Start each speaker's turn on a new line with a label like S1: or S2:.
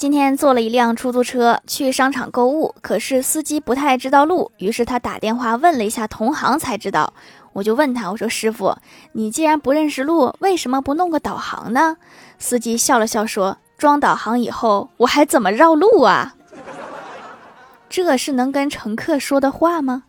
S1: 今天坐了一辆出租车去商场购物可是司机不太知道路于是他打电话问了一下同行才知道。我就问他我说师傅你既然不认识路为什么不弄个导航呢？司机笑了笑说装导航以后我还怎么绕路啊？这是能跟乘客说的话吗？